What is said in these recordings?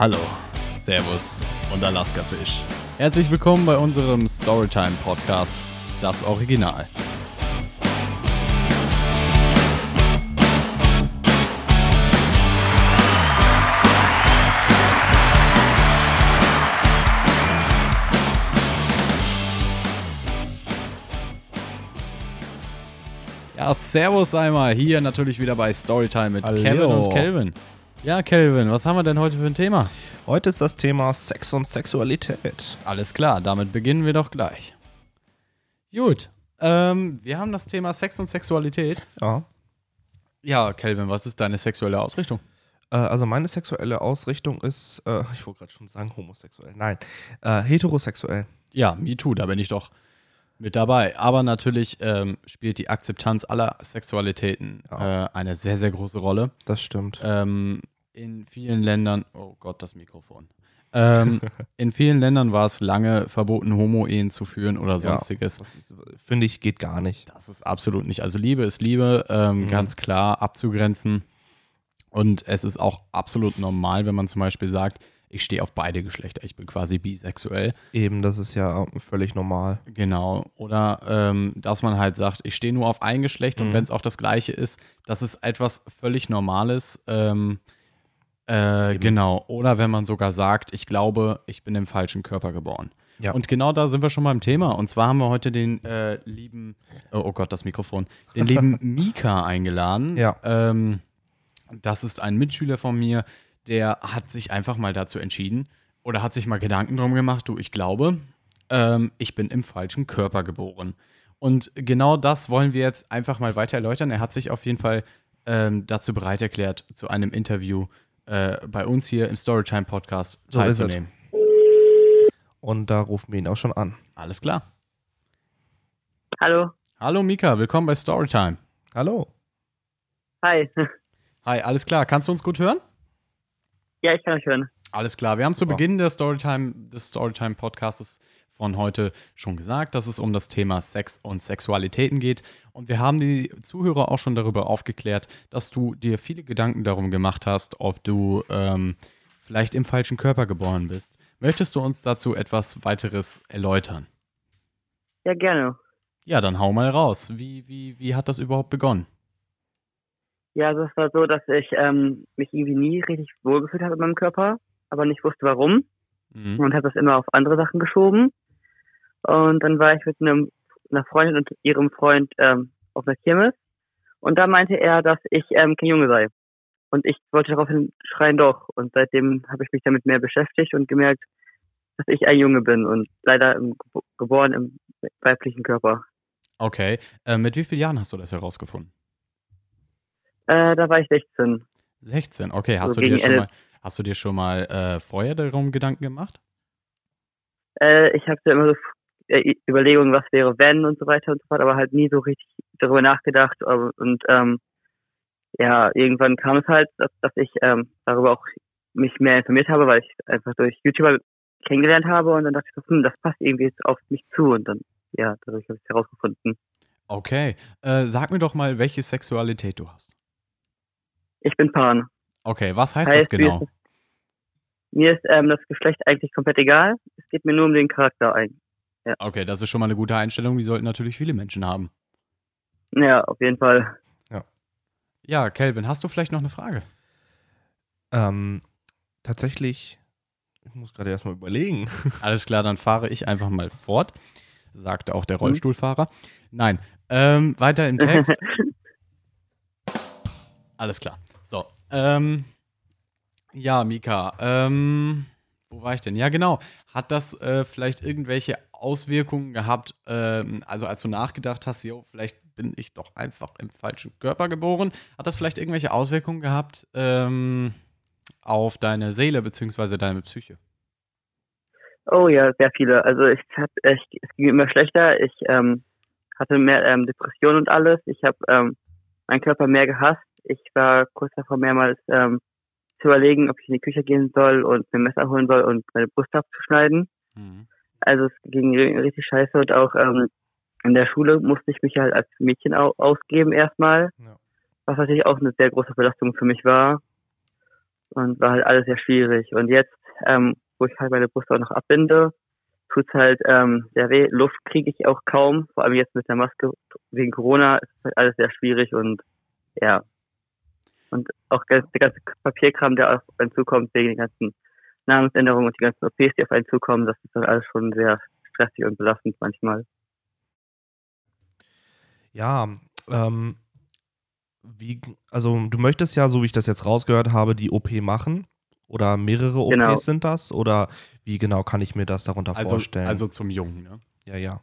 Hallo, Servus und Alaska-Fisch. Herzlich willkommen bei unserem Storytime-Podcast, das Original. Ja, Servus einmal. Hier natürlich wieder bei Storytime mit Hallo. Kevin und Kelvin. Ja, Kelvin, was haben wir denn heute für ein Thema? Heute ist das Thema Sex und Sexualität. Alles klar, damit beginnen wir doch gleich. Gut, ähm, wir haben das Thema Sex und Sexualität. Ja. Ja, Kelvin, was ist deine sexuelle Ausrichtung? Äh, also meine sexuelle Ausrichtung ist, äh, ich wollte gerade schon sagen homosexuell. Nein, äh, heterosexuell. Ja, me too, da bin ich doch mit dabei. Aber natürlich ähm, spielt die Akzeptanz aller Sexualitäten Ja. äh, eine sehr, sehr große Rolle. Das stimmt. Ähm, in vielen Ländern, oh Gott, das Mikrofon. Ähm, in vielen Ländern war es lange verboten, Homo-Ehen zu führen oder sonstiges. Ist, Finde ich, geht gar nicht. Das ist absolut nicht. Also Liebe ist Liebe, ähm, Mhm. ganz klar abzugrenzen. Und es ist auch absolut normal, wenn man zum Beispiel sagt, ich stehe auf beide Geschlechter, ich bin quasi bisexuell. Eben, das ist ja völlig normal. Genau. Oder ähm, dass man halt sagt, ich stehe nur auf ein Geschlecht und Mhm. wenn es auch das gleiche ist, das ist etwas völlig Normales. Ähm, äh, genau. Oder wenn man sogar sagt, ich glaube, ich bin im falschen Körper geboren. Ja. Und genau da sind wir schon beim Thema. Und zwar haben wir heute den äh, lieben, oh, oh Gott, das Mikrofon, den lieben Mika eingeladen. Ja. Ähm, das ist ein Mitschüler von mir, der hat sich einfach mal dazu entschieden oder hat sich mal Gedanken drum gemacht, du, ich glaube, ähm, ich bin im falschen Körper geboren. Und genau das wollen wir jetzt einfach mal weiter erläutern. Er hat sich auf jeden Fall ähm, dazu bereit erklärt, zu einem Interview äh, bei uns hier im Storytime Podcast So teilzunehmen. Und da rufen wir ihn auch schon an. Alles klar. Hallo. Hallo Mika, willkommen bei Storytime. Hallo. Hi. Hi, alles klar. Kannst du uns gut hören? Ja, ich kann euch hören. Alles klar. Wir haben zu Super. Beginn der Storytime, des Storytime Podcasts von heute schon gesagt, dass es um das Thema Sex und Sexualitäten geht. Und wir haben die Zuhörer auch schon darüber aufgeklärt, dass du dir viele Gedanken darum gemacht hast, ob du ähm, vielleicht im falschen Körper geboren bist. Möchtest du uns dazu etwas weiteres erläutern? Ja, gerne. Ja, dann hau mal raus. Wie, wie, wie hat das überhaupt begonnen? Ja, also es war so, dass ich ähm, mich irgendwie nie richtig wohlgefühlt habe in meinem Körper, aber nicht wusste warum Mhm. und habe das immer auf andere Sachen geschoben. Und dann war ich mit einem, einer Freundin und ihrem Freund ähm, auf einer Kirmes und da meinte er, dass ich ähm, kein Junge sei. Und ich wollte daraufhin schreien doch. Und seitdem habe ich mich damit mehr beschäftigt und gemerkt, dass ich ein Junge bin und leider im, geboren im weiblichen Körper. Okay. Äh, mit wie vielen Jahren hast du das herausgefunden? Äh, da war ich 16. 16, okay. Hast, So du, dir schon mal, hast du dir schon mal äh, vorher darum Gedanken gemacht? Äh, ich hatte immer so äh, Überlegungen, was wäre wenn und so weiter und so fort, aber halt nie so richtig darüber nachgedacht. Und ähm, ja, irgendwann kam es halt, dass, dass ich ähm, darüber auch mich mehr informiert habe, weil ich einfach durch YouTuber kennengelernt habe und dann dachte ich so, hm, das passt irgendwie jetzt auf mich zu und dann, ja, dadurch habe ich es herausgefunden. Okay. Äh, sag mir doch mal, welche Sexualität du hast. Ich bin Pan. Okay, was heißt das mir genau? ist, mir ist ähm, das Geschlecht eigentlich komplett egal. Es geht mir nur um den Charakter ein. Okay, das ist schon mal eine gute Einstellung. Die sollten natürlich viele Menschen haben. Ja, auf jeden Fall. Ja, Kelvin, hast du vielleicht noch eine Frage? Ähm, tatsächlich, ich muss gerade erstmal überlegen. Alles klar, dann fahre ich einfach mal fort, sagte auch der Mhm. Rollstuhlfahrer. Nein, ähm, weiter im Text. Alles klar. Ähm, ja, Mika, ähm, wo war ich denn? Ja, genau. Hat das äh, vielleicht irgendwelche Auswirkungen gehabt, ähm, also als du nachgedacht hast, jo, vielleicht bin ich doch einfach im falschen Körper geboren, hat das vielleicht irgendwelche Auswirkungen gehabt ähm, auf deine Seele bzw. deine Psyche? Oh ja, sehr viele. Also ich hab, ich, es ging immer schlechter. Ich ähm, hatte mehr ähm, Depressionen und alles. Ich habe ähm, meinen Körper mehr gehasst. Ich war kurz davor mehrmals ähm, zu überlegen, ob ich in die Küche gehen soll und mir ein Messer holen soll und meine Brust abzuschneiden. Mhm. Also es ging ri- richtig scheiße und auch ähm, in der Schule musste ich mich halt als Mädchen au ausgeben erstmal, Ja. was natürlich auch eine sehr große Belastung für mich war. und war halt alles sehr schwierig. Und jetzt, ähm, wo ich halt meine Brust auch noch abbinde, tut's halt ähm, sehr weh. Luft kriege ich auch kaum, vor allem jetzt mit der Maske wegen Corona ist halt alles sehr schwierig und ja. Und auch der ganze Papierkram, der auf einen zukommt, wegen den ganzen Namensänderungen und die ganzen OPs, die auf einen zukommen, das ist dann alles schon sehr stressig und belastend manchmal. Ja, ähm, wie, also du möchtest ja, so wie ich das jetzt rausgehört habe, die OP machen. Oder mehrere OPs genau. sind das? Oder wie genau kann ich mir das darunter also, vorstellen? Also zum Jungen, ne? Ja, ja.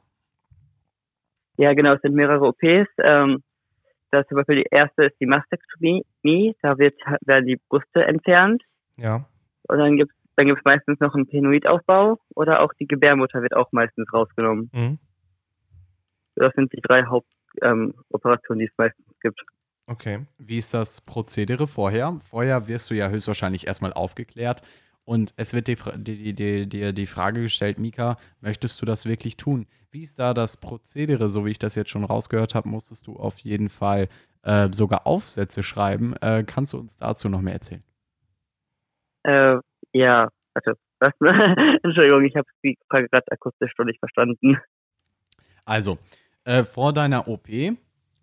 Ja, genau, es sind mehrere OPs. Ähm, das zum Beispiel die erste ist die Mastektomie, da wird, werden die Brüste entfernt. Ja. Und dann gibt es dann gibt's meistens noch einen Penoidaufbau oder auch die Gebärmutter wird auch meistens rausgenommen. Mhm. Das sind die drei Hauptoperationen, ähm, die es meistens gibt. Okay. Wie ist das Prozedere vorher? Vorher wirst du ja höchstwahrscheinlich erstmal aufgeklärt und es wird dir die, die, die, die, Frage gestellt, Mika, möchtest du das wirklich tun? Wie ist da das Prozedere? So wie ich das jetzt schon rausgehört habe, musstest du auf jeden Fall äh, sogar Aufsätze schreiben. Äh, kannst du uns dazu noch mehr erzählen? Äh, ja, also, was, Entschuldigung, ich habe die Frage gerade akustisch noch nicht verstanden. Also, äh, vor deiner OP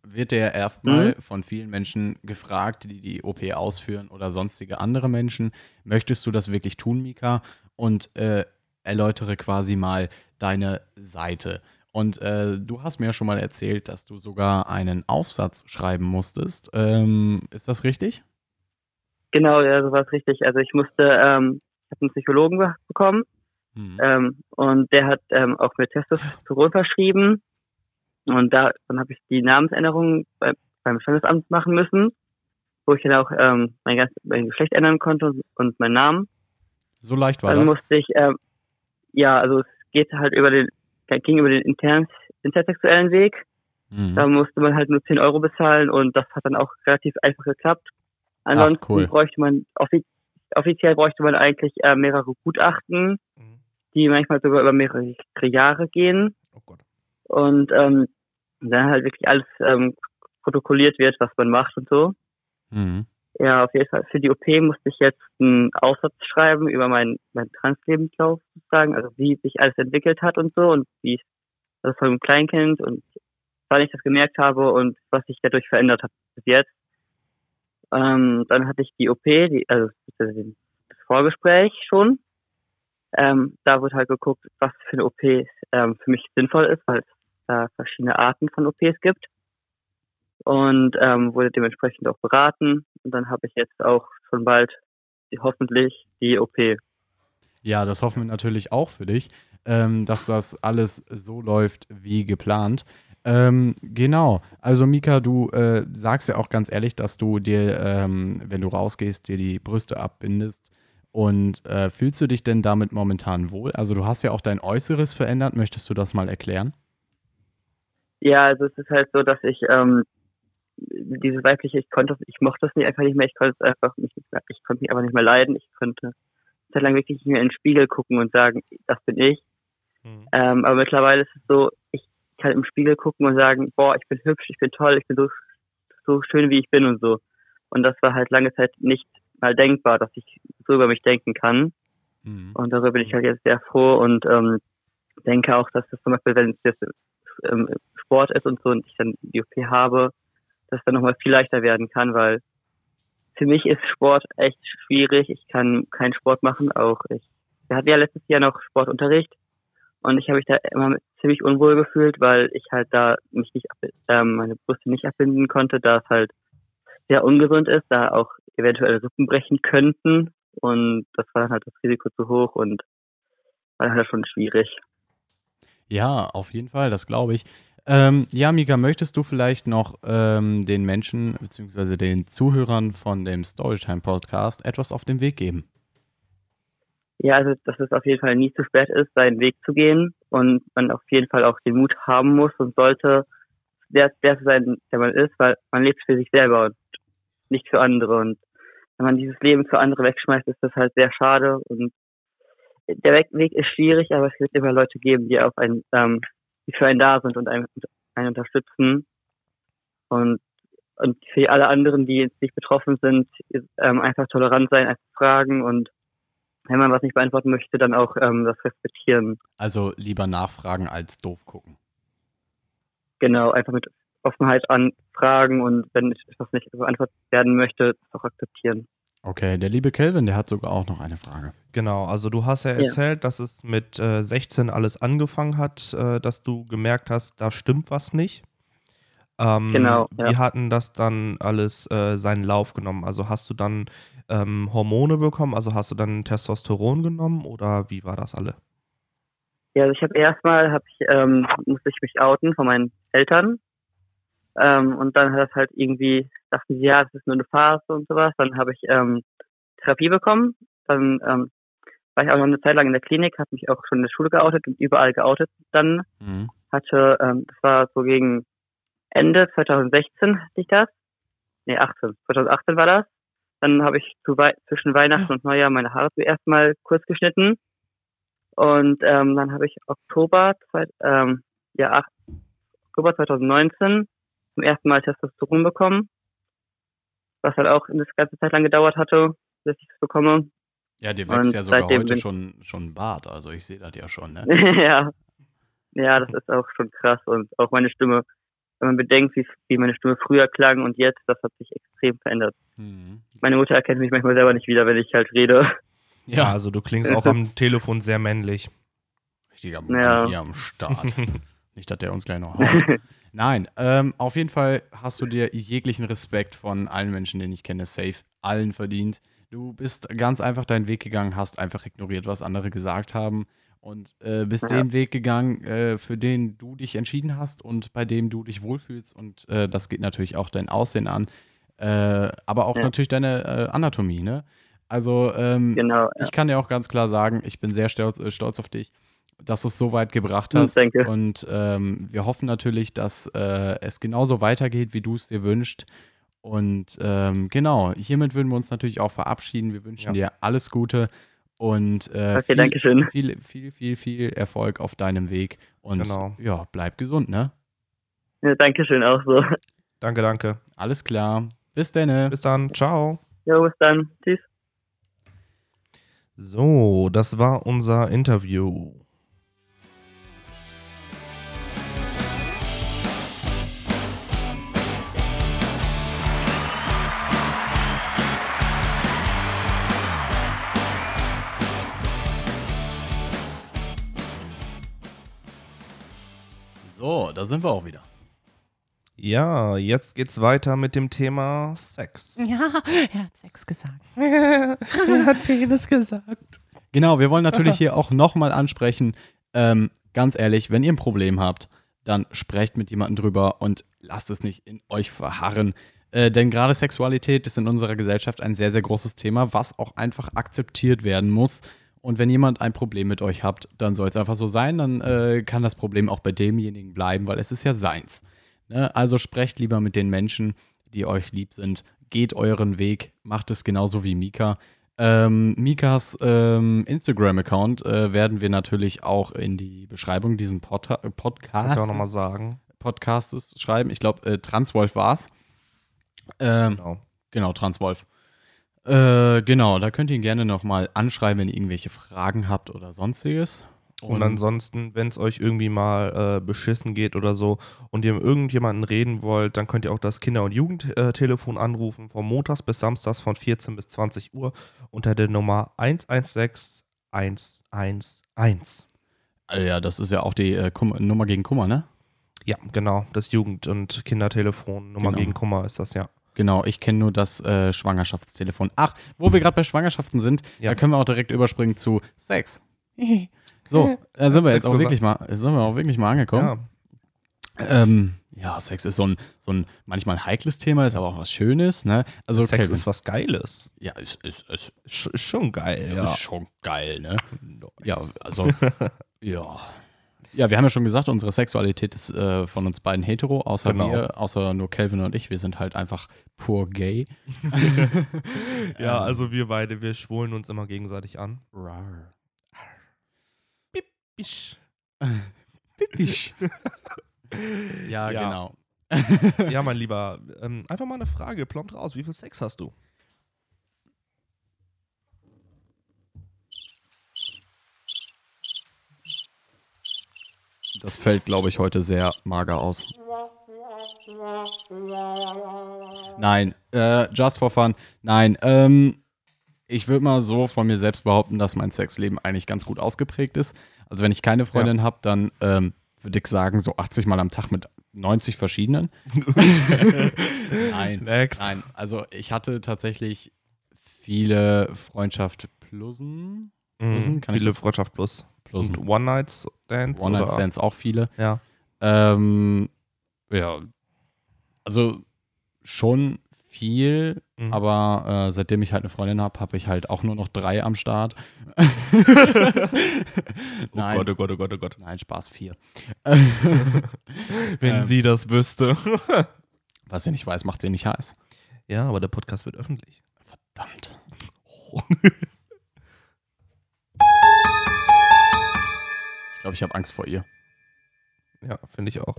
wird ja erstmal mhm. von vielen Menschen gefragt, die die OP ausführen oder sonstige andere Menschen, möchtest du das wirklich tun, Mika? Und äh, erläutere quasi mal deine Seite. Und äh, du hast mir ja schon mal erzählt, dass du sogar einen Aufsatz schreiben musstest. Ähm, ist das richtig? Genau, ja, so war es richtig. Also ich musste, ähm, ich habe einen Psychologen bekommen mhm. ähm, und der hat ähm, auch mir Testosteron verschrieben und da, dann habe ich die Namensänderung bei, beim Standesamt machen müssen, wo ich dann auch ähm, mein, ganz, mein Geschlecht ändern konnte und, und meinen Namen. So leicht war dann das? Dann musste ich, ähm, ja, also es geht halt über den, ging über den intern, intersexuellen Weg. Mhm. Da musste man halt nur 10 Euro bezahlen und das hat dann auch relativ einfach geklappt. Ansonsten Ach, cool. bräuchte man, offiz offiziell bräuchte man eigentlich äh, mehrere Gutachten, mhm. die manchmal sogar über mehrere Jahre gehen. Oh Gott und ähm, dann halt wirklich alles ähm, protokolliert wird, was man macht und so. Mhm. Ja, auf jeden Fall. Für die OP musste ich jetzt einen Aufsatz schreiben über meinen mein Translebenslauf sozusagen, also wie sich alles entwickelt hat und so und wie ich also von einem Kleinkind und wann ich das gemerkt habe und was sich dadurch verändert hat bis jetzt. Ähm, dann hatte ich die OP, die, also das Vorgespräch schon. Ähm, da wurde halt geguckt, was für eine OP ähm, für mich sinnvoll ist, weil es da verschiedene Arten von OPs gibt und ähm, wurde dementsprechend auch beraten. Und dann habe ich jetzt auch schon bald die, hoffentlich die OP. Ja, das hoffen wir natürlich auch für dich, ähm, dass das alles so läuft wie geplant. Ähm, genau. Also Mika, du äh, sagst ja auch ganz ehrlich, dass du dir, ähm, wenn du rausgehst, dir die Brüste abbindest. Und äh, fühlst du dich denn damit momentan wohl? Also du hast ja auch dein Äußeres verändert. Möchtest du das mal erklären? Ja, also es ist halt so, dass ich ähm, diese weibliche, ich konnte, ich mochte das nicht einfach nicht mehr, ich konnte es einfach nicht, ich konnte mich einfach nicht mehr leiden. Ich konnte sehr lang wirklich nicht mehr in den Spiegel gucken und sagen, das bin ich. Mhm. Ähm, aber mittlerweile ist es so, ich kann im Spiegel gucken und sagen, boah, ich bin hübsch, ich bin toll, ich bin so, so schön, wie ich bin und so. Und das war halt lange Zeit nicht mal denkbar, dass ich so über mich denken kann. Mhm. Und darüber bin ich halt jetzt sehr froh und ähm, denke auch, dass das zum Beispiel, wenn es jetzt ähm, Sport ist und so und ich dann die OP habe, dass dann nochmal viel leichter werden kann, weil für mich ist Sport echt schwierig. Ich kann keinen Sport machen, auch ich. Wir hatten ja letztes Jahr noch Sportunterricht und ich habe mich da immer ziemlich unwohl gefühlt, weil ich halt da mich nicht ähm, meine Brüste nicht abbinden konnte, da es halt sehr ungesund ist, da auch eventuell Rippen brechen könnten und das war dann halt das Risiko zu hoch und war halt schon schwierig. Ja, auf jeden Fall, das glaube ich. Ähm, ja, Mika, möchtest du vielleicht noch ähm, den Menschen bzw. den Zuhörern von dem Storytime Podcast etwas auf den Weg geben? Ja, also dass es auf jeden Fall nie zu spät ist, seinen Weg zu gehen und man auf jeden Fall auch den Mut haben muss und sollte, der, der sein, der man ist, weil man lebt für sich selber und nicht für andere. Und wenn man dieses Leben für andere wegschmeißt, ist das halt sehr schade und der Weg ist schwierig, aber es wird immer Leute geben, die auf einen, ähm, die für einen da sind und einen, einen unterstützen. Und und für alle anderen, die jetzt nicht betroffen sind, ähm, einfach tolerant sein, einfach fragen und wenn man was nicht beantworten möchte, dann auch ähm, das respektieren. Also lieber nachfragen als doof gucken. Genau, einfach mit Offenheit anfragen und wenn etwas nicht beantwortet werden möchte, das auch akzeptieren. Okay, der liebe Kelvin, der hat sogar auch noch eine Frage. Genau, also du hast ja erzählt, ja. dass es mit äh, 16 alles angefangen hat, äh, dass du gemerkt hast, da stimmt was nicht. Ähm, genau. Ja. Wie hatten das dann alles äh, seinen Lauf genommen? Also hast du dann ähm, Hormone bekommen? Also hast du dann Testosteron genommen oder wie war das alle? Ja, also ich habe erstmal hab ich, ähm, musste ich mich outen von meinen Eltern. Ähm, und dann hat das halt irgendwie, dachten sie, ja, das ist nur eine Phase und sowas. Dann habe ich ähm, Therapie bekommen. Dann ähm, war ich auch noch eine Zeit lang in der Klinik, habe mich auch schon in der Schule geoutet und überall geoutet. Dann mhm. hatte, ähm, das war so gegen Ende 2016 hatte ich das. Nee, 18. 2018 war das. Dann habe ich zu wei zwischen Weihnachten und Neujahr meine Haare zuerst mal kurz geschnitten. Und ähm, dann habe ich Oktober, zwei, ähm, ja, 8, Oktober 2019 zum ersten Mal Testosteron bekommen. Was halt auch eine ganze Zeit lang gedauert hatte, bis ich es bekomme. Ja, dir wächst und ja sogar heute schon, schon ein Bart, also ich sehe das ja schon, ne? ja. Ja, das ist auch schon krass und auch meine Stimme wenn man bedenkt, wie, wie meine Stimme früher klang und jetzt, das hat sich extrem verändert. Mhm. Meine Mutter erkennt mich manchmal selber nicht wieder, wenn ich halt rede. Ja, also du klingst auch am Telefon sehr männlich. Richtiger Mann ja. hier am Start. nicht, dass der uns gleich noch haut. Nein, ähm, auf jeden Fall hast du dir jeglichen Respekt von allen Menschen, den ich kenne, safe, allen verdient. Du bist ganz einfach deinen Weg gegangen, hast einfach ignoriert, was andere gesagt haben und äh, bist ja. den Weg gegangen, äh, für den du dich entschieden hast und bei dem du dich wohlfühlst. Und äh, das geht natürlich auch dein Aussehen an, äh, aber auch ja. natürlich deine äh, Anatomie. Ne? Also ähm, genau, ja. ich kann dir auch ganz klar sagen, ich bin sehr stolz, äh, stolz auf dich, dass du es so weit gebracht hm, hast. Danke. Und ähm, wir hoffen natürlich, dass es genauso weitergeht, wie du es dir wünschst. Und ähm, genau, hiermit würden wir uns natürlich auch verabschieden. Wir wünschen dir alles Gute. Und äh, okay, viel, viel, viel, viel, viel Erfolg auf deinem Weg. Und genau. ja, bleib gesund, ne? Ja, Dankeschön auch so. Danke, danke. Alles klar. Bis dann. Bis dann. Ciao. Jo, bis dann. Tschüss. So, das war unser Interview. So, da sind wir auch wieder. Ja, jetzt geht's weiter mit dem Thema Sex. Ja, er hat Sex gesagt. er hat Penis gesagt. Genau, wir wollen natürlich hier auch nochmal ansprechen, ähm, ganz ehrlich, wenn ihr ein Problem habt, dann sprecht mit jemandem drüber und lasst es nicht in euch verharren. Äh, denn gerade Sexualität ist in unserer Gesellschaft ein sehr, sehr großes Thema, was auch einfach akzeptiert werden muss. Und wenn jemand ein Problem mit euch habt, dann soll es einfach so sein. Dann äh, kann das Problem auch bei demjenigen bleiben, weil es ist ja seins. Ne? Also sprecht lieber mit den Menschen, die euch lieb sind. Geht euren Weg, macht es genauso wie Mika. Ähm, Mikas ähm, Instagram-Account äh, werden wir natürlich auch in die Beschreibung diesen Pod Podcast. Kannst du auch nochmal sagen. Podcastes schreiben. Ich glaube, äh, Transwolf war es. Ähm, genau. Genau, Transwolf. Äh, genau, da könnt ihr ihn gerne nochmal anschreiben, wenn ihr irgendwelche Fragen habt oder sonstiges. Und, und ansonsten, wenn es euch irgendwie mal äh, beschissen geht oder so und ihr mit irgendjemanden reden wollt, dann könnt ihr auch das Kinder- und Jugendtelefon anrufen, von montags bis samstags von 14 bis 20 Uhr unter der Nummer 116 111. Also ja, das ist ja auch die äh, Nummer gegen Kummer, ne? Ja, genau. Das Jugend- und Kindertelefon, Nummer genau. gegen Kummer ist das, ja. Genau, ich kenne nur das äh, Schwangerschaftstelefon. Ach, wo wir gerade bei Schwangerschaften sind, ja. da können wir auch direkt überspringen zu Sex. So, da sind wir jetzt auch wirklich mal, sind wir auch wirklich mal angekommen. Ja. Ähm, ja, Sex ist so ein, so ein manchmal ein heikles Thema, ist aber auch was Schönes, ne? Also Sex Calvin, ist was Geiles. Ja, ist, ist, ist, ist schon geil, ja. Ist schon geil, ne? Ja, also, ja. Ja, wir haben ja schon gesagt, unsere Sexualität ist äh, von uns beiden hetero, außer genau. wir, außer nur Calvin und ich. Wir sind halt einfach pur gay. ja, also wir beide, wir schwulen uns immer gegenseitig an. Rar. Pippisch. Pippisch. ja, ja, genau. ja, mein Lieber, ähm, einfach mal eine Frage, plombt raus. Wie viel Sex hast du? Das fällt, glaube ich, heute sehr mager aus. Nein, äh, just for fun. Nein, ähm, ich würde mal so von mir selbst behaupten, dass mein Sexleben eigentlich ganz gut ausgeprägt ist. Also wenn ich keine Freundin ja. habe, dann ähm, würde ich sagen, so 80 Mal am Tag mit 90 verschiedenen. nein, Next. nein. Also ich hatte tatsächlich viele Freundschaft Plusen. Plusen? Mhm, viele Freundschaft Plus. Plusen. One-Night-Stands? One-Night-Stands auch viele. Ja. Ähm, ja. Also schon viel, mhm. aber äh, seitdem ich halt eine Freundin habe, habe ich halt auch nur noch drei am Start. Nein. Oh Gott, oh Gott, oh Gott, oh Gott. Nein, Spaß, vier. Wenn ähm, sie das wüsste. was sie nicht weiß, macht sie nicht heiß. Ja, aber der Podcast wird öffentlich. Verdammt. ich glaube, ich habe Angst vor ihr. Ja, finde ich auch.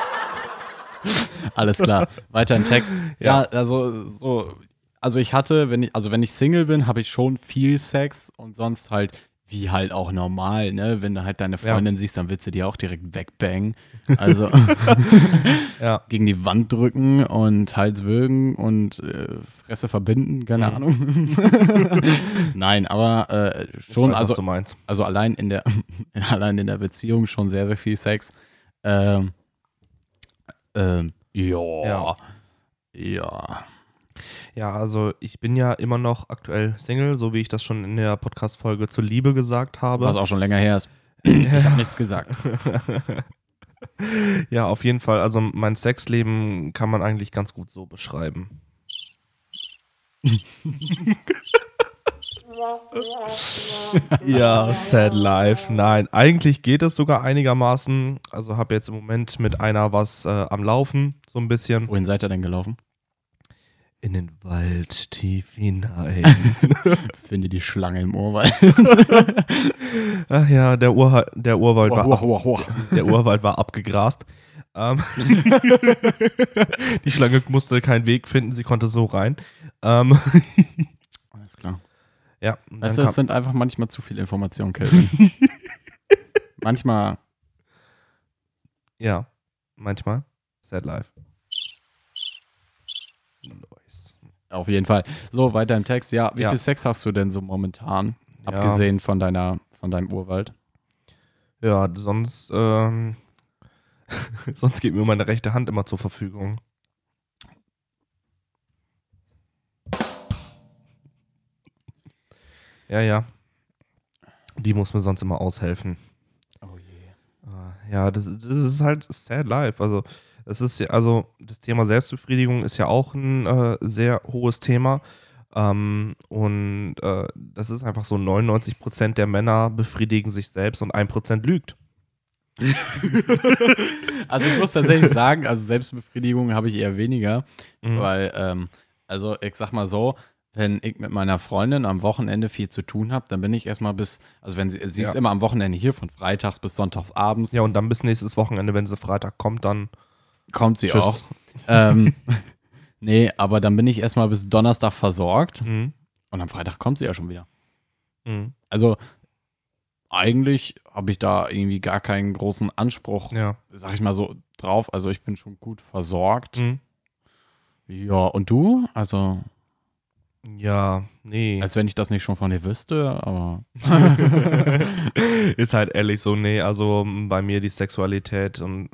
Alles klar. Weiter im Text. Ja, ja also so, also ich hatte, wenn ich, also wenn ich Single bin, habe ich schon viel Sex und sonst halt wie halt auch normal, ne? Wenn du halt deine Freundin ja. siehst, dann willst du die auch direkt wegbangen. Also ja. gegen die Wand drücken und Hals würgen und äh, Fresse verbinden, keine mhm. Ahnung. Nein, aber äh, schon, weiß, also, also allein in der allein in der Beziehung schon sehr, sehr viel Sex. Ähm, ähm, ja. Ja. Ja. Ja, also ich bin ja immer noch aktuell Single, so wie ich das schon in der Podcast-Folge zur Liebe gesagt habe. Was auch schon länger her ist. Ich habe nichts gesagt. ja, auf jeden Fall. Also mein Sexleben kann man eigentlich ganz gut so beschreiben. ja, sad life. Nein, eigentlich geht es sogar einigermaßen. Also habe jetzt im Moment mit einer was äh, am Laufen, so ein bisschen. Wohin seid ihr denn gelaufen? In den Wald tief hinein. Finde die Schlange im Urwald. Ach ja, der, Ur der Urwald war ab, der Urwald war abgegrast. Ähm die Schlange musste keinen Weg finden, sie konnte so rein. Ähm Alles klar. Ja. Weißt du, es sind einfach manchmal zu viele Informationen, Kelvin. manchmal. Ja, manchmal. Sad life. Nice. Auf jeden Fall. So, weiter im Text. Ja, wie ja. viel Sex hast du denn so momentan? Ja. Abgesehen von deiner, von deinem Urwald? Ja, sonst, ähm, sonst geht mir meine rechte Hand immer zur Verfügung. Ja, ja. Die muss mir sonst immer aushelfen. Oh je. Ah, ja, das, das ist halt sad life. Also, es ist ja, also das Thema Selbstbefriedigung ist ja auch ein äh, sehr hohes Thema. Ähm, und äh, das ist einfach so: 99% der Männer befriedigen sich selbst und 1% lügt. also ich muss tatsächlich sagen, also Selbstbefriedigung habe ich eher weniger, mhm. weil, ähm, also ich sag mal so, wenn ich mit meiner Freundin am Wochenende viel zu tun habe, dann bin ich erstmal bis, also wenn sie, sie ja. ist immer am Wochenende hier, von freitags bis sonntags abends. Ja, und dann bis nächstes Wochenende, wenn sie Freitag kommt, dann. Kommt sie Tschüss. auch. ähm, nee, aber dann bin ich erstmal bis Donnerstag versorgt mhm. und am Freitag kommt sie ja schon wieder. Mhm. Also eigentlich habe ich da irgendwie gar keinen großen Anspruch, ja. sag ich mal so, drauf. Also ich bin schon gut versorgt. Mhm. Ja, und du? Also. Ja, nee. Als wenn ich das nicht schon von dir wüsste, aber. ist halt ehrlich so, nee, also bei mir die Sexualität und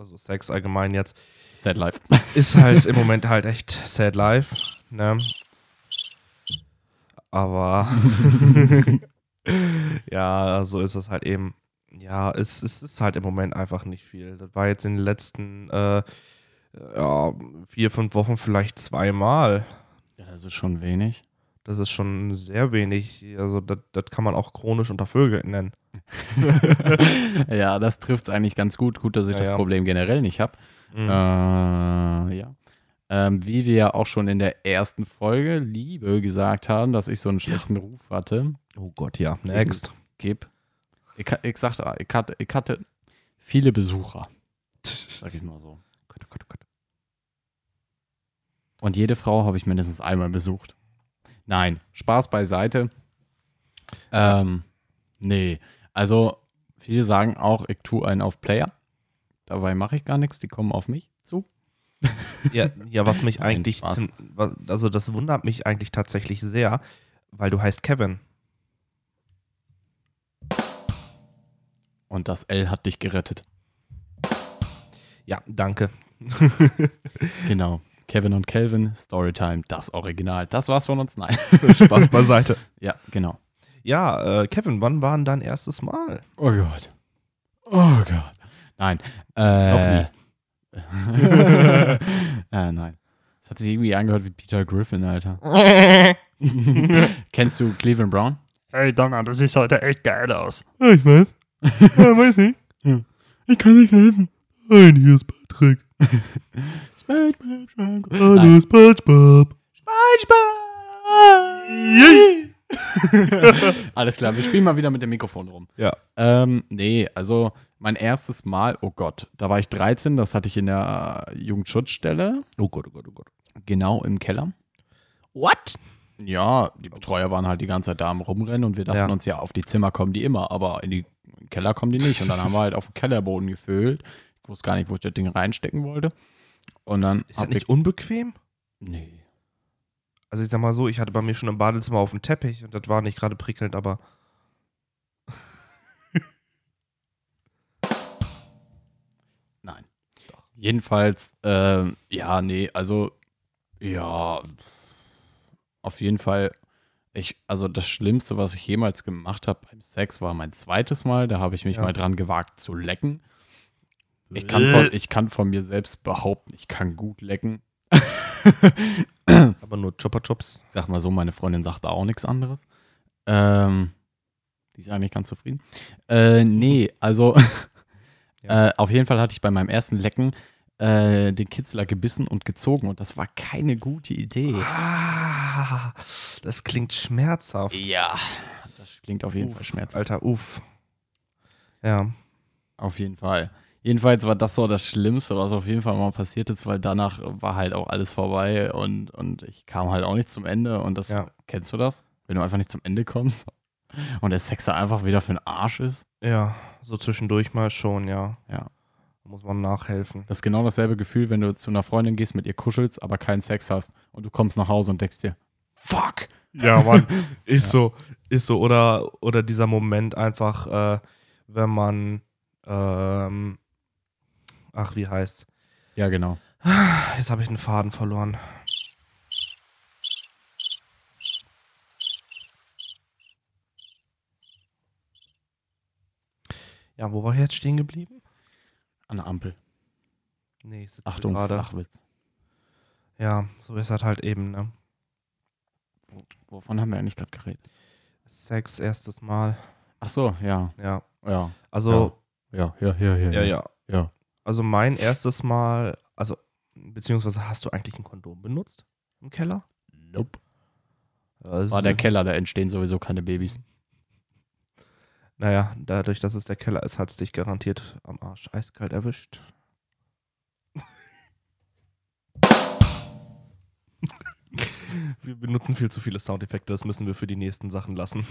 also Sex allgemein jetzt. Sad life. Ist halt im Moment halt echt sad life, ne? Aber ja, so ist es halt eben. Ja, es, es ist halt im Moment einfach nicht viel. Das war jetzt in den letzten äh, ja, vier, fünf Wochen vielleicht zweimal. Ja, das ist schon wenig. Das ist schon sehr wenig. Also, das, das kann man auch chronisch untervögelt nennen. ja, das trifft es eigentlich ganz gut. Gut, dass ich ja, das ja. Problem generell nicht habe. Mhm. Äh, ja. Ähm, wie wir ja auch schon in der ersten Folge Liebe gesagt haben, dass ich so einen schlechten ja. Ruf hatte. Oh Gott, ja. Next. Gib. Ich, ich sagte, ich hatte, ich hatte viele Besucher. Sag ich mal so. Gott, oh Gott, oh Gott. Und jede Frau habe ich mindestens einmal besucht. Nein, Spaß beiseite. Ähm, nee, also viele sagen auch, ich tue einen auf Player. Dabei mache ich gar nichts, die kommen auf mich zu. Ja, ja was mich eigentlich, also das wundert mich eigentlich tatsächlich sehr, weil du heißt Kevin. Und das L hat dich gerettet. Ja, danke. genau. Kevin und Kelvin, Storytime, das Original. Das war's von uns. Nein. Spaß beiseite. Ja, genau. Ja, äh, Kevin, wann war denn dein erstes Mal? Oh Gott. Oh Gott. Nein. Äh, Noch nie. äh, nein. Das hat sich irgendwie angehört wie Peter Griffin, Alter. Kennst du Cleveland Brown? Hey Donner, du siehst heute echt geil aus. Ja, ich weiß. ja, weiß nicht. Ja. Ich kann nicht helfen. Nein, hier ist Patrick. SpongeBob. Hallo, SpongeBob. SpongeBob. Alles klar, wir spielen mal wieder mit dem Mikrofon rum. Ja. Ähm, nee, also mein erstes Mal, oh Gott, da war ich 13, das hatte ich in der Jugendschutzstelle. Oh Gott, oh Gott, oh Gott. Genau im Keller. What? Ja, die Betreuer waren halt die ganze Zeit da am Rumrennen und wir dachten ja. uns ja, auf die Zimmer kommen die immer, aber in die Keller kommen die nicht. Und dann haben wir halt auf dem Kellerboden gefüllt. Ich wusste gar nicht, wo ich das Ding reinstecken wollte. Und dann. Ist das nicht unbequem? Nee. Also ich sag mal so, ich hatte bei mir schon im Badezimmer auf dem Teppich und das war nicht gerade prickelnd, aber. Nein. Doch. Jedenfalls, äh, ja, nee, also, ja, auf jeden Fall, ich, also das Schlimmste, was ich jemals gemacht habe beim Sex, war mein zweites Mal. Da habe ich mich ja. mal dran gewagt zu lecken. Ich kann, von, ich kann von mir selbst behaupten, ich kann gut lecken. Aber nur Chopper Chops. Ich sag mal so, meine Freundin sagt auch nichts anderes. Ähm, die ist eigentlich ganz zufrieden. Äh, nee, also ja. äh, auf jeden Fall hatte ich bei meinem ersten Lecken äh, den Kitzler gebissen und gezogen und das war keine gute Idee. Ah, das klingt schmerzhaft. Ja, das klingt auf jeden uff, Fall schmerzhaft. Alter, uff. Ja. Auf jeden Fall. Jedenfalls war das so das Schlimmste, was auf jeden Fall mal passiert ist, weil danach war halt auch alles vorbei und, und ich kam halt auch nicht zum Ende. Und das, ja. kennst du das? Wenn du einfach nicht zum Ende kommst und der Sex da einfach wieder für den Arsch ist? Ja, so zwischendurch mal schon, ja. Ja. muss man nachhelfen. Das ist genau dasselbe Gefühl, wenn du zu einer Freundin gehst, mit ihr kuschelst, aber keinen Sex hast und du kommst nach Hause und denkst dir, fuck! Ja, Mann, ist ja. so, ist so. Oder, oder dieser Moment einfach, äh, wenn man ähm, Ach, wie heißt's? Ja, genau. Jetzt habe ich einen Faden verloren. Ja, wo war ich jetzt stehen geblieben? An der Ampel. Nee, ich sitze Achtung, gerade. Flachwitz. Ja, so ist das halt eben, ne? Wovon haben wir eigentlich gerade geredet? Sex, erstes Mal. Ach so, ja. Ja. Ja. Also. Ja, ja, ja, ja. Ja, ja. ja. Also mein erstes Mal, also beziehungsweise hast du eigentlich ein Kondom benutzt im Keller? Nope. Das War der Keller, da entstehen sowieso keine Babys. Naja, dadurch, dass es der Keller ist, hat es dich garantiert am Arsch eiskalt erwischt. wir benutzen viel zu viele Soundeffekte, das müssen wir für die nächsten Sachen lassen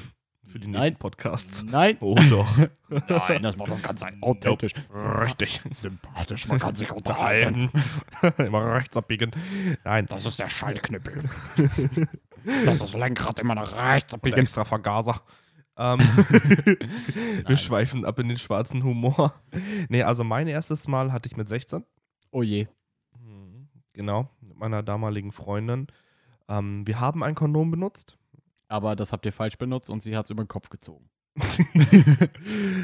für die nächsten Nein. Podcasts. Nein. Oh doch. Nein, das macht das Ganze authentisch. Richtig. Sympathisch, man kann sich unterhalten. immer rechts abbiegen. Nein. Das ist der Schaltknüppel. das ist Lenkrad immer nach rechts abbiegen. extra Vergaser. Ähm, wir schweifen ab in den schwarzen Humor. Nee, also mein erstes Mal hatte ich mit 16. Oh je. Mhm, genau, mit meiner damaligen Freundin. Ähm, wir haben ein Kondom benutzt. Aber das habt ihr falsch benutzt und sie hat es über den Kopf gezogen.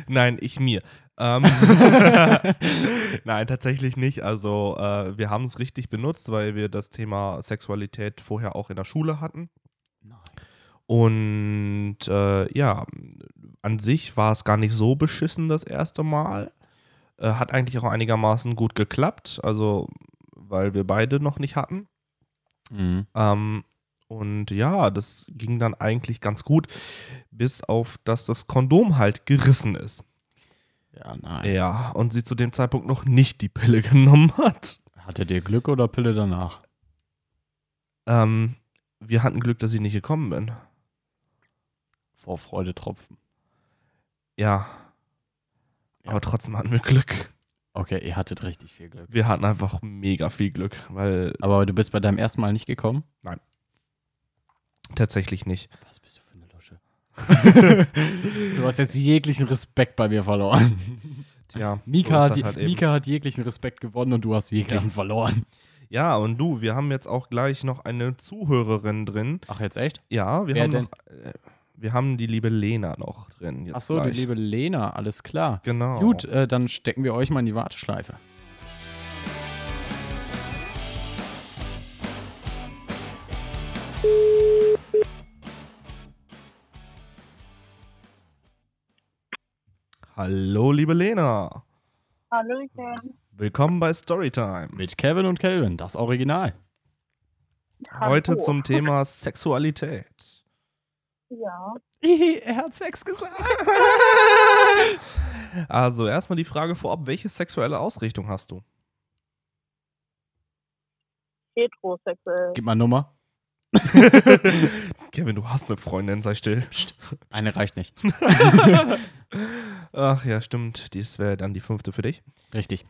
Nein, ich mir. Ähm Nein, tatsächlich nicht. Also äh, wir haben es richtig benutzt, weil wir das Thema Sexualität vorher auch in der Schule hatten. Nice. Und äh, ja, an sich war es gar nicht so beschissen das erste Mal. Äh, hat eigentlich auch einigermaßen gut geklappt, also weil wir beide noch nicht hatten. Mhm. Ähm, und ja, das ging dann eigentlich ganz gut, bis auf, dass das Kondom halt gerissen ist. Ja, nice. Ja, und sie zu dem Zeitpunkt noch nicht die Pille genommen hat. Hattet ihr Glück oder Pille danach? Ähm, wir hatten Glück, dass ich nicht gekommen bin. Vor Freude tropfen. Ja. ja. Aber trotzdem hatten wir Glück. Okay, ihr hattet richtig viel Glück. Wir hatten einfach mega viel Glück, weil. Aber du bist bei deinem ersten Mal nicht gekommen? Nein. Tatsächlich nicht. Was bist du für eine Lusche? du hast jetzt jeglichen Respekt bei mir verloren. Tja. Mika, so hat, halt Mika hat jeglichen Respekt gewonnen und du hast jeglichen ja. verloren. Ja, und du, wir haben jetzt auch gleich noch eine Zuhörerin drin. Ach, jetzt echt? Ja, wir Wer haben denn? Noch, äh, wir haben die liebe Lena noch drin. Ach so, gleich. die liebe Lena, alles klar. Genau. Gut, äh, dann stecken wir euch mal in die Warteschleife. Hallo, liebe Lena. Hallöchen. Willkommen bei Storytime. Mit Kevin und Kelvin, das Original. Hallo. Heute zum Thema Sexualität. Ja. er hat Sex gesagt. also erstmal die Frage vorab, welche sexuelle Ausrichtung hast du? Heterosexuell. Gib mal Nummer. Kevin, du hast eine Freundin, sei still. Psst. Eine reicht nicht. Ach ja, stimmt. Dies wäre dann die fünfte für dich. Richtig.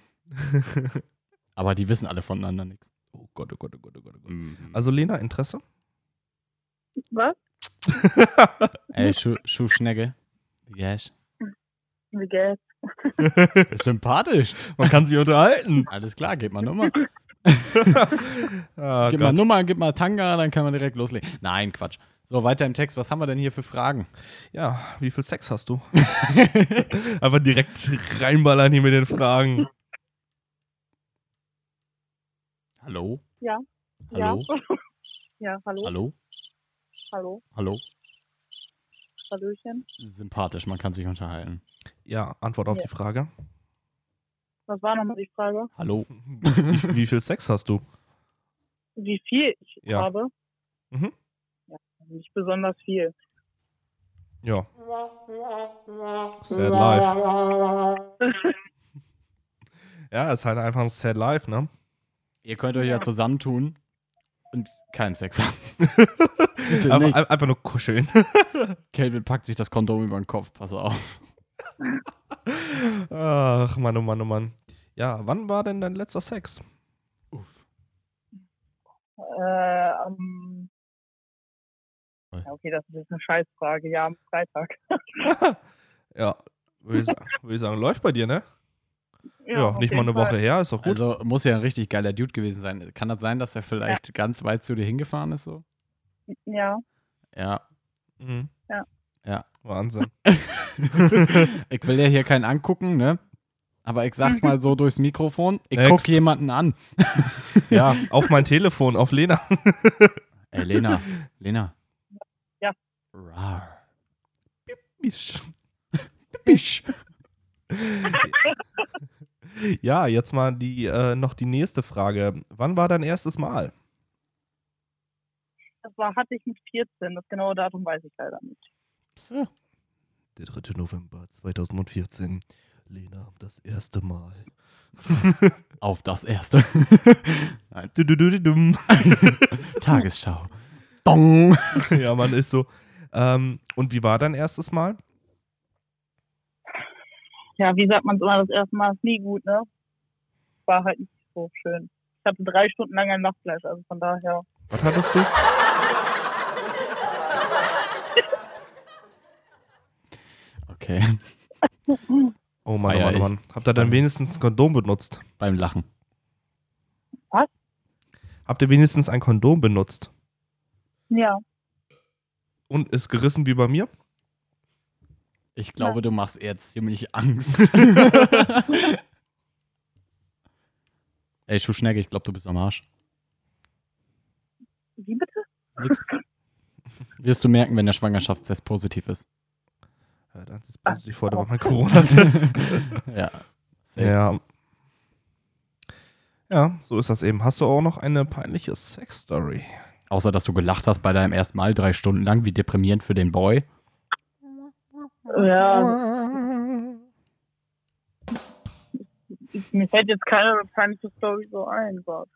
Aber die wissen alle voneinander nichts. Oh Gott, oh Gott, oh Gott, oh Gott. Oh Gott. Mhm. Also Lena, Interesse? Was? Ey, Schuh, Schuhschnecke. Wie geht's? Wie geht's? Sympathisch. Man kann sich unterhalten. Alles klar, gib mal Nummer. Oh, gib Gott. mal Nummer, gib mal Tanga, dann kann man direkt loslegen. Nein, Quatsch. So, weiter im Text. Was haben wir denn hier für Fragen? Ja, wie viel Sex hast du? Aber direkt reinballern hier mit den Fragen. Hallo? Ja. Hallo? Ja, ja hallo. Hallo? Hallo. Hallo. Hallöchen. Sympathisch, man kann sich unterhalten. Ja, Antwort auf ja. die Frage. Was war nochmal die Frage? Hallo. wie, wie, viel Sex hast du? Wie viel ich ja. habe? Mhm. Ja, nicht besonders viel. Ja. Sad life. ja, ist halt einfach ein sad life, ne? Ihr könnt euch ja, ja zusammentun und keinen Sex haben. einfach, einfach, nur kuscheln. Kelvin packt sich das Kondom über den Kopf, pass auf. Ach, Mann, oh Mann, oh Mann. Ja, wann war denn dein letzter Sex? Uff. Äh, um, ja, okay, das ist jetzt eine Scheißfrage. Ja, am Freitag. ja, würde ich, würd ich sagen, läuft bei dir, ne? Ja, ja nicht mal eine Fall. Woche her, ist doch gut. Also muss ja ein richtig geiler Dude gewesen sein. Kann das sein, dass er vielleicht ja. ganz weit zu dir hingefahren ist so? Ja. Ja. Mhm. Ja. Wahnsinn. ich will ja hier keinen angucken, ne? Aber ich sag's mal so durchs Mikrofon, ich Next. guck jemanden an. ja, auf mein Telefon, auf Lena. Ey, Lena. Lena. Ja. Rar. Bisch. Bisch ja, jetzt mal die, äh, noch die nächste Frage. Wann war dein erstes Mal? Das war, hatte ich mit 14. Das genaue Datum weiß ich leider nicht. Der 3. November 2014. Lena, das erste Mal. Auf das erste. Tagesschau. Dong. ja, man ist so. Ähm, und wie war dein erstes Mal? ja, wie sagt man es immer, das erste Mal ist nie gut, ne? War halt nicht so schön. Ich hatte drei Stunden lang ein Nachtfleisch, also von daher. Was hattest du? Okay. Oh Mann, oh Mann, oh Mann. Habt ihr dann wenigstens ein Kondom benutzt? Beim Lachen. Was? Habt ihr wenigstens ein Kondom benutzt? Ja. Und ist gerissen wie bei mir? Ich glaube, ja. du machst eher ziemlich Angst. Ey, Schuhschnecke, ich glaube, du bist am Arsch. Wie bitte? Nix. Wirst du merken, wenn der Schwangerschaftstest positiv ist. Ja, dann ist es positiv vor, da war mein Corona-Test. ja. Safe. Ja. Ja, so ist das eben. Hast du auch noch eine peinliche Sex-Story? Außer, dass du gelacht hast bei deinem ersten Mal drei Stunden lang, wie deprimierend für den Boy. Ja. Mir fällt jetzt keine peinliche Story so ein. Gott.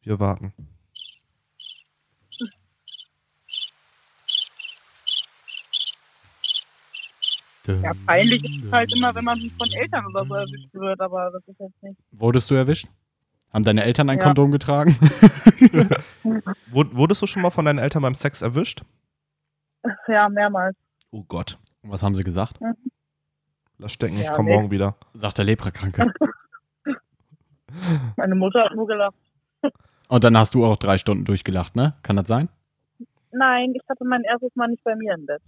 Wir warten. Ja, peinlich ist es halt immer, wenn man von Eltern oder so erwischt wird, aber das ist jetzt nicht. Wurdest du erwischt? Haben deine Eltern ein ja. Kondom getragen? Wurdest du schon mal von deinen Eltern beim Sex erwischt? Ja, mehrmals. Oh Gott. Und was haben sie gesagt? Mhm. Lass stecken, ja, ich komme nee. morgen wieder. Sagt der Leprakranke. Meine Mutter hat nur gelacht. Und dann hast du auch drei Stunden durchgelacht, ne? Kann das sein? Nein, ich hatte mein erstes Mal nicht bei mir im Bett.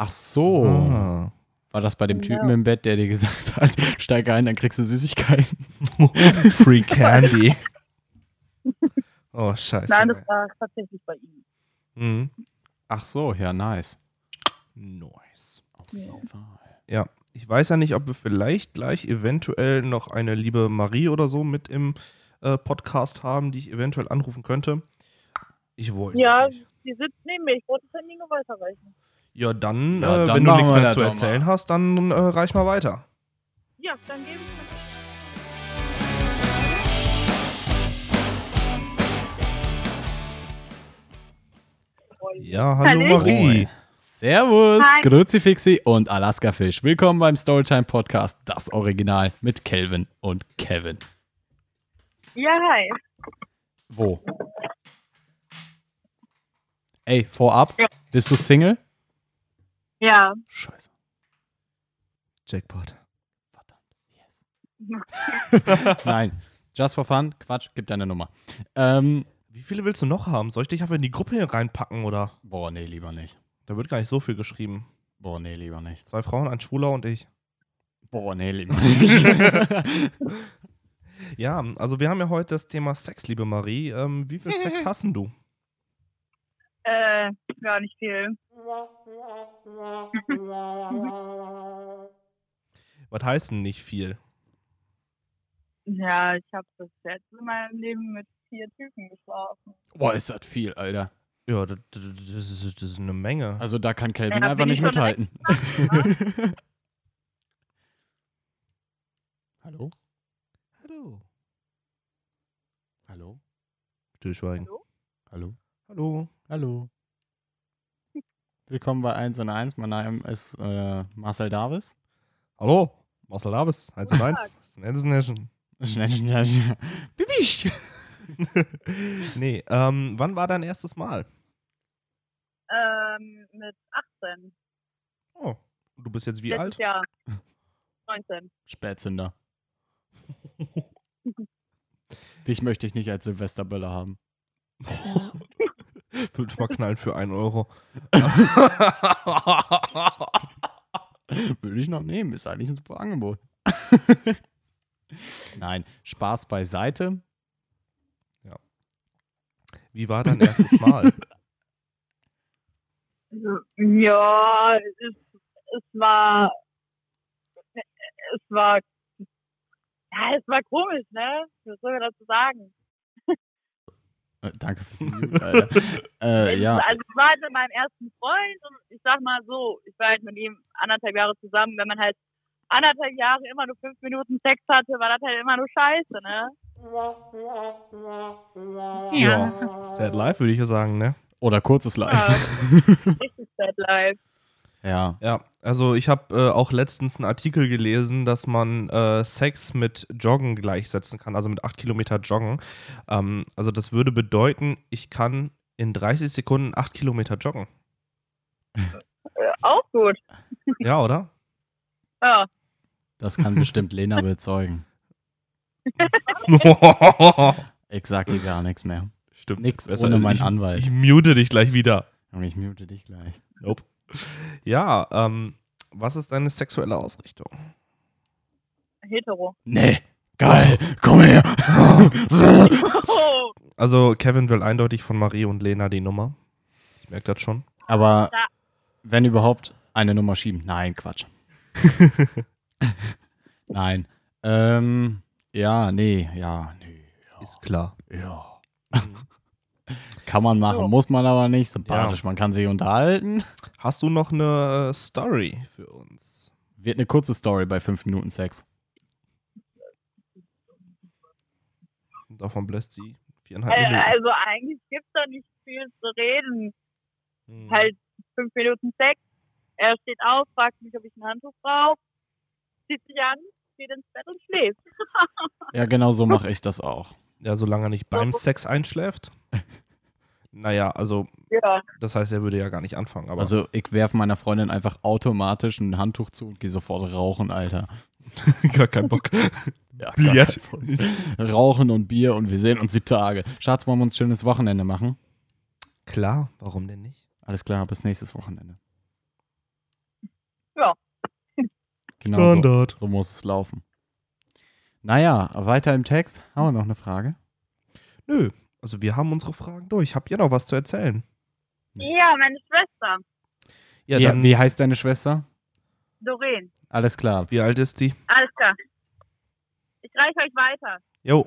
Ach so. Ah. War das bei dem Typen ja. im Bett, der dir gesagt hat, steig ein, dann kriegst du Süßigkeiten? Free Candy. oh, scheiße. Nein, das war tatsächlich bei ihm. Mhm. Ach so, ja, nice. Nice. Auf jeden Fall. Ja, ich weiß ja nicht, ob wir vielleicht gleich eventuell noch eine liebe Marie oder so mit im äh, Podcast haben, die ich eventuell anrufen könnte. Ich wollte. Ja, sie sitzt neben mir. Ich wollte das Handy nur weiterreichen. Ja, dann, ja, äh, dann wenn du nichts mehr zu erzählen hast, dann äh, reich mal weiter. Ja, dann gebe ich Ja, hallo Hallo. Marie. Servus, Hi. Gruzifixi und Alaska Fisch. Willkommen beim Storytime Podcast, das Original mit Kelvin und Kevin. Ja, hi. Wo? Ey, vorab, ja. bist du Single? Ja. Scheiße. Jackpot. Verdammt. Yes. Nein. Just for fun. Quatsch, gib deine Nummer. Ähm, Wie viele willst du noch haben? Soll ich dich einfach in die Gruppe reinpacken oder? Boah, nee, lieber nicht. Da wird gar nicht so viel geschrieben. Boah, nee, lieber nicht. Zwei Frauen, ein Schwuler und ich. Boah, nee, lieber nicht. ja, also wir haben ja heute das Thema Sex, liebe Marie. Ähm, wie viel Sex hassen du? Äh, gar nicht viel. Was heißt denn nicht viel? Ja, ich habe das letzte Mal in meinem Leben mit vier Typen geschlafen. Boah, ist das viel, Alter. Ja, das, das, ist, das ist eine Menge. Also da kann Kelvin ja, einfach nicht mithalten. Hallo? Hallo. Hallo? Stillschweigen. Hallo? Hallo? Hallo? Hallo. Willkommen bei 1 und 1. Mein Name ist äh, Marcel Davis. Hallo, Marcel Davis, 1 und 1. Bibisch. nee, ähm, wann war dein erstes Mal? Ähm, mit 18. Oh, du bist jetzt wie Letztes alt? Jahr. 19. Spätzünder. Dich möchte ich nicht als Silvesterböller haben. Würde ich mal knallen für 1 Euro. Würde ich noch nehmen, ist eigentlich ein super Angebot. Nein, Spaß beiseite. Ja. Wie war dein erstes Mal? Ja, es, es war es war ja, es war komisch, ne? Was soll man dazu sagen? Äh, danke fürs Alter. äh, ja. Also ich war halt mit meinem ersten Freund und ich sag mal so, ich war halt mit ihm anderthalb Jahre zusammen. Wenn man halt anderthalb Jahre immer nur fünf Minuten Sex hatte, war das halt immer nur Scheiße, ne? Ja. Sad Life würde ich ja sagen, ne? Oder kurzes Live. Ja, richtig Sad Life. Ja. Ja, also ich habe äh, auch letztens einen Artikel gelesen, dass man äh, Sex mit Joggen gleichsetzen kann, also mit 8 Kilometer Joggen. Ähm, also das würde bedeuten, ich kann in 30 Sekunden 8 Kilometer joggen. Äh, auch gut. Ja, oder? Ja. Das kann bestimmt Lena bezeugen. ich sag hier gar nichts mehr. Stimmt. Nix Besser, ohne meinen Anwalt. Ich mute dich gleich wieder. Ich mute dich gleich. Nope. Ja, ähm, was ist deine sexuelle Ausrichtung? Hetero. Nee. Geil, komm her. also Kevin will eindeutig von Marie und Lena die Nummer. Ich merke das schon. Aber ja. wenn überhaupt eine Nummer schieben. Nein, Quatsch. Nein. Ähm, ja, nee, ja, nee. Ja. Ist klar. Ja. Kann man machen, so. muss man aber nicht. Sympathisch, ja. man kann sich unterhalten. Hast du noch eine äh, Story für uns? Wird eine kurze Story bei 5 Minuten Sex. Davon bläst sie viereinhalb äh, Minuten. Also eigentlich gibt es da nicht viel zu reden. Hm. Halt fünf Minuten Sex. Er steht auf, fragt mich, ob ich ein Handtuch brauche, zieht sich an, geht ins Bett und schläft. ja, genau so mache ich das auch. Ja, solange er nicht beim Sex einschläft. Naja, also ja. das heißt, er würde ja gar nicht anfangen. also ich werfe meiner Freundin einfach automatisch ein Handtuch zu und gehe sofort rauchen, Alter. gar kein Bock. ja, Billard. Rauchen und Bier und wir sehen uns die Tage. Schatz, wollen wir uns ein schönes Wochenende machen? Klar, warum denn nicht? Alles klar, bis nächstes Wochenende. Ja. Genau so, so muss es laufen. Naja, weiter im Text. Haben wir noch eine Frage? Nö, also wir haben unsere Fragen durch. Habt ihr noch was zu erzählen? Ja, meine Schwester. Ja, wie, dann, wie heißt deine Schwester? Doreen. Alles klar. Wie alt ist die? Alles klar. Ich reiche euch weiter. Jo.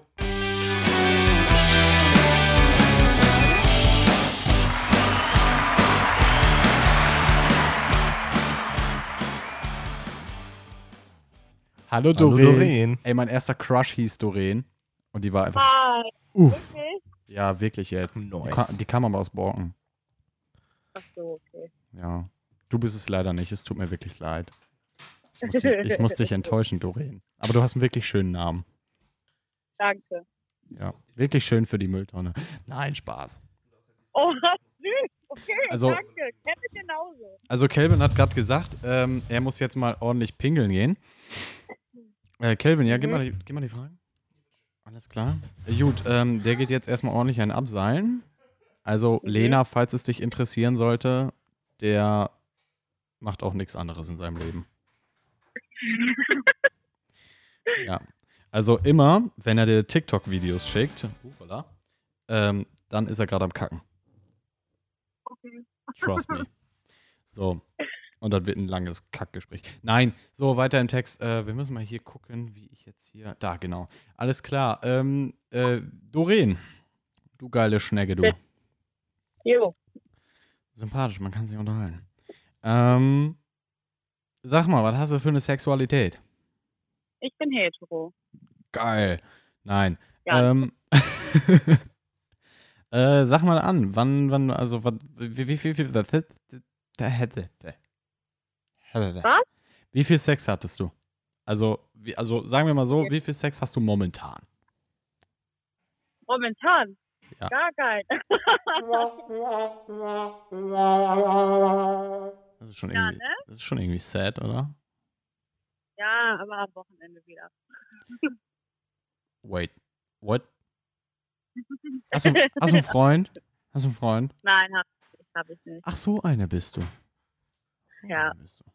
Hallo Doreen. Hallo Doreen. Ey, mein erster Crush hieß Doreen. Und die war einfach. Hi. Uff. Okay. Ja, wirklich jetzt. Nice. Die, die kam aber aus Borken. Ach so, okay. Ja. Du bist es leider nicht. Es tut mir wirklich leid. Ich muss dich, ich muss dich enttäuschen, Doreen. Aber du hast einen wirklich schönen Namen. Danke. Ja, wirklich schön für die Mülltonne. Nein, Spaß. Oh, süß. Okay, also, danke. Kevin genauso. Also Kelvin hat gerade gesagt, ähm, er muss jetzt mal ordentlich pingeln gehen. Äh, Kelvin, ja, mhm. gib, mal die, gib mal die Fragen. Alles klar. Gut, ähm, der geht jetzt erstmal ordentlich ein Abseilen. Also, mhm. Lena, falls es dich interessieren sollte, der macht auch nichts anderes in seinem Leben. ja. Also immer, wenn er dir TikTok-Videos schickt, uh, ähm, dann ist er gerade am Kacken. Okay. Trust me. So. Und dann wird ein langes Kackgespräch. Nein, so weiter im Text. Äh, wir müssen mal hier gucken, wie ich jetzt hier. Da, genau. Alles klar. Ähm, äh, Doreen, du geile Schnecke, du. Jo. Sympathisch, man kann sich unterhalten. Ähm, sag mal, was hast du für eine Sexualität? Ich bin hetero. Geil. Nein. Ja. Ähm, äh, sag mal an, wann, wann, also, wie, wie, wie, wie, wie, was? Wie viel Sex hattest du? Also, wie, also sagen wir mal so, wie viel Sex hast du momentan? Momentan? Ja. Gar kein. das, ist schon ja, irgendwie, ne? das ist schon irgendwie sad, oder? Ja, aber am Wochenende wieder. Wait, what? Hast du, hast du einen Freund? Hast du einen Freund? Nein, hab, hab ich nicht. Ach, so eine bist du. So ja. Bist du.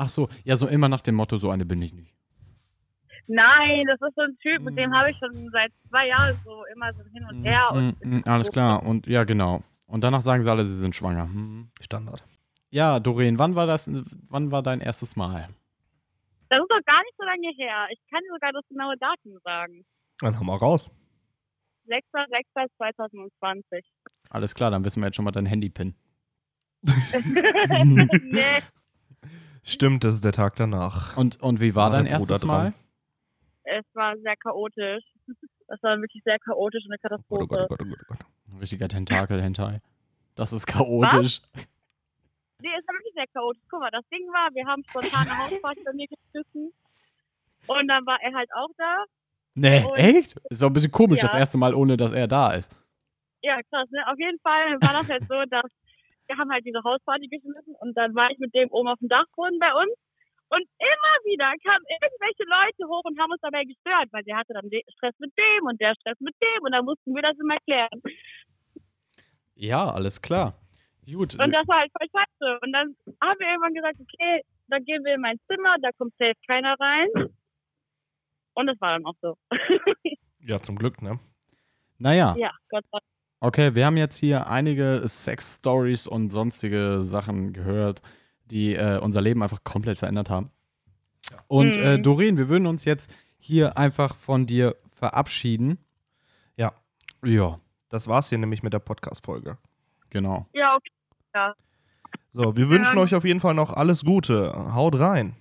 Ach so, ja, so immer nach dem Motto, so eine bin ich nicht. Nein, das ist so ein Typ, mit dem habe ich schon seit zwei Jahren so immer so hin und her. Und mm, mm, alles klar, und ja, genau. Und danach sagen sie alle, sie sind schwanger. Hm. Standard. Ja, Doreen, wann war das, wann war dein erstes Mal? Das ist doch gar nicht so lange her. Ich kann dir sogar das genaue Datum sagen. Dann hau mal raus. 6.6.2020. Alles klar, dann wissen wir jetzt schon mal dein Handy-Pin. nee. Stimmt, das ist der Tag danach. Und, und wie war, war dein erstes Mal? Es war sehr chaotisch. Das war wirklich sehr chaotisch und eine Katastrophe. Oh Gott, oh Gott, oh Gott, oh Gott. Richtiger Tentakel-Hentai. Das ist chaotisch. Was? Nee, es war wirklich sehr chaotisch. Guck mal, das Ding war, wir haben spontane Hausparty bei mir geschmissen. Und dann war er halt auch da. Nee, und echt? Ist doch ein bisschen komisch, ja. das erste Mal, ohne dass er da ist. Ja, krass, ne? Auf jeden Fall war das halt so, dass wir haben halt diese Hausparty geschmissen und dann war ich mit dem oben auf dem Dachboden bei uns und immer wieder kamen irgendwelche Leute hoch und haben uns dabei gestört, weil der hatte dann Stress mit dem und der Stress mit dem und dann mussten wir das immer klären. Ja, alles klar. Gut. Und das war halt voll scheiße. Und dann haben wir irgendwann gesagt, okay, dann gehen wir in mein Zimmer, da kommt safe keiner rein. Und das war dann auch so. ja, zum Glück, ne? Naja. Ja, Gott sei Dank. Okay, wir haben jetzt hier einige Sex-Stories und sonstige Sachen gehört, die äh, unser Leben einfach komplett verändert haben. Und äh, mhm. äh, Doreen, wir würden uns jetzt hier einfach von dir verabschieden. Ja. Ja. Das war's hier nämlich mit der Podcast-Folge. Genau. Ja, okay. Ja. So, wir wünschen euch auf jeden Fall noch alles Gute. Haut rein.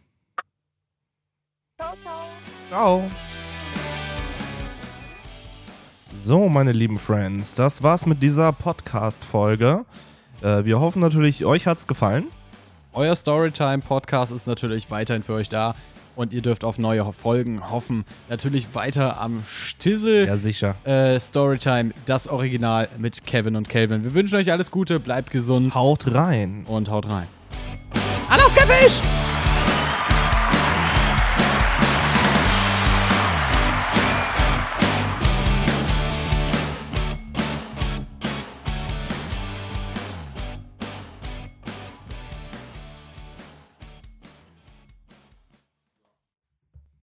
Ciao, ciao. Ciao. So, meine lieben Friends, das war's mit dieser Podcast-Folge. Äh, wir hoffen natürlich, euch hat's gefallen. Euer Storytime-Podcast ist natürlich weiterhin für euch da und ihr dürft auf neue Folgen hoffen. Natürlich weiter am Stissel. Ja, sicher. Äh, Storytime, das Original mit Kevin und Calvin. Wir wünschen euch alles Gute, bleibt gesund. Haut rein. Und haut rein. Alaska Fisch!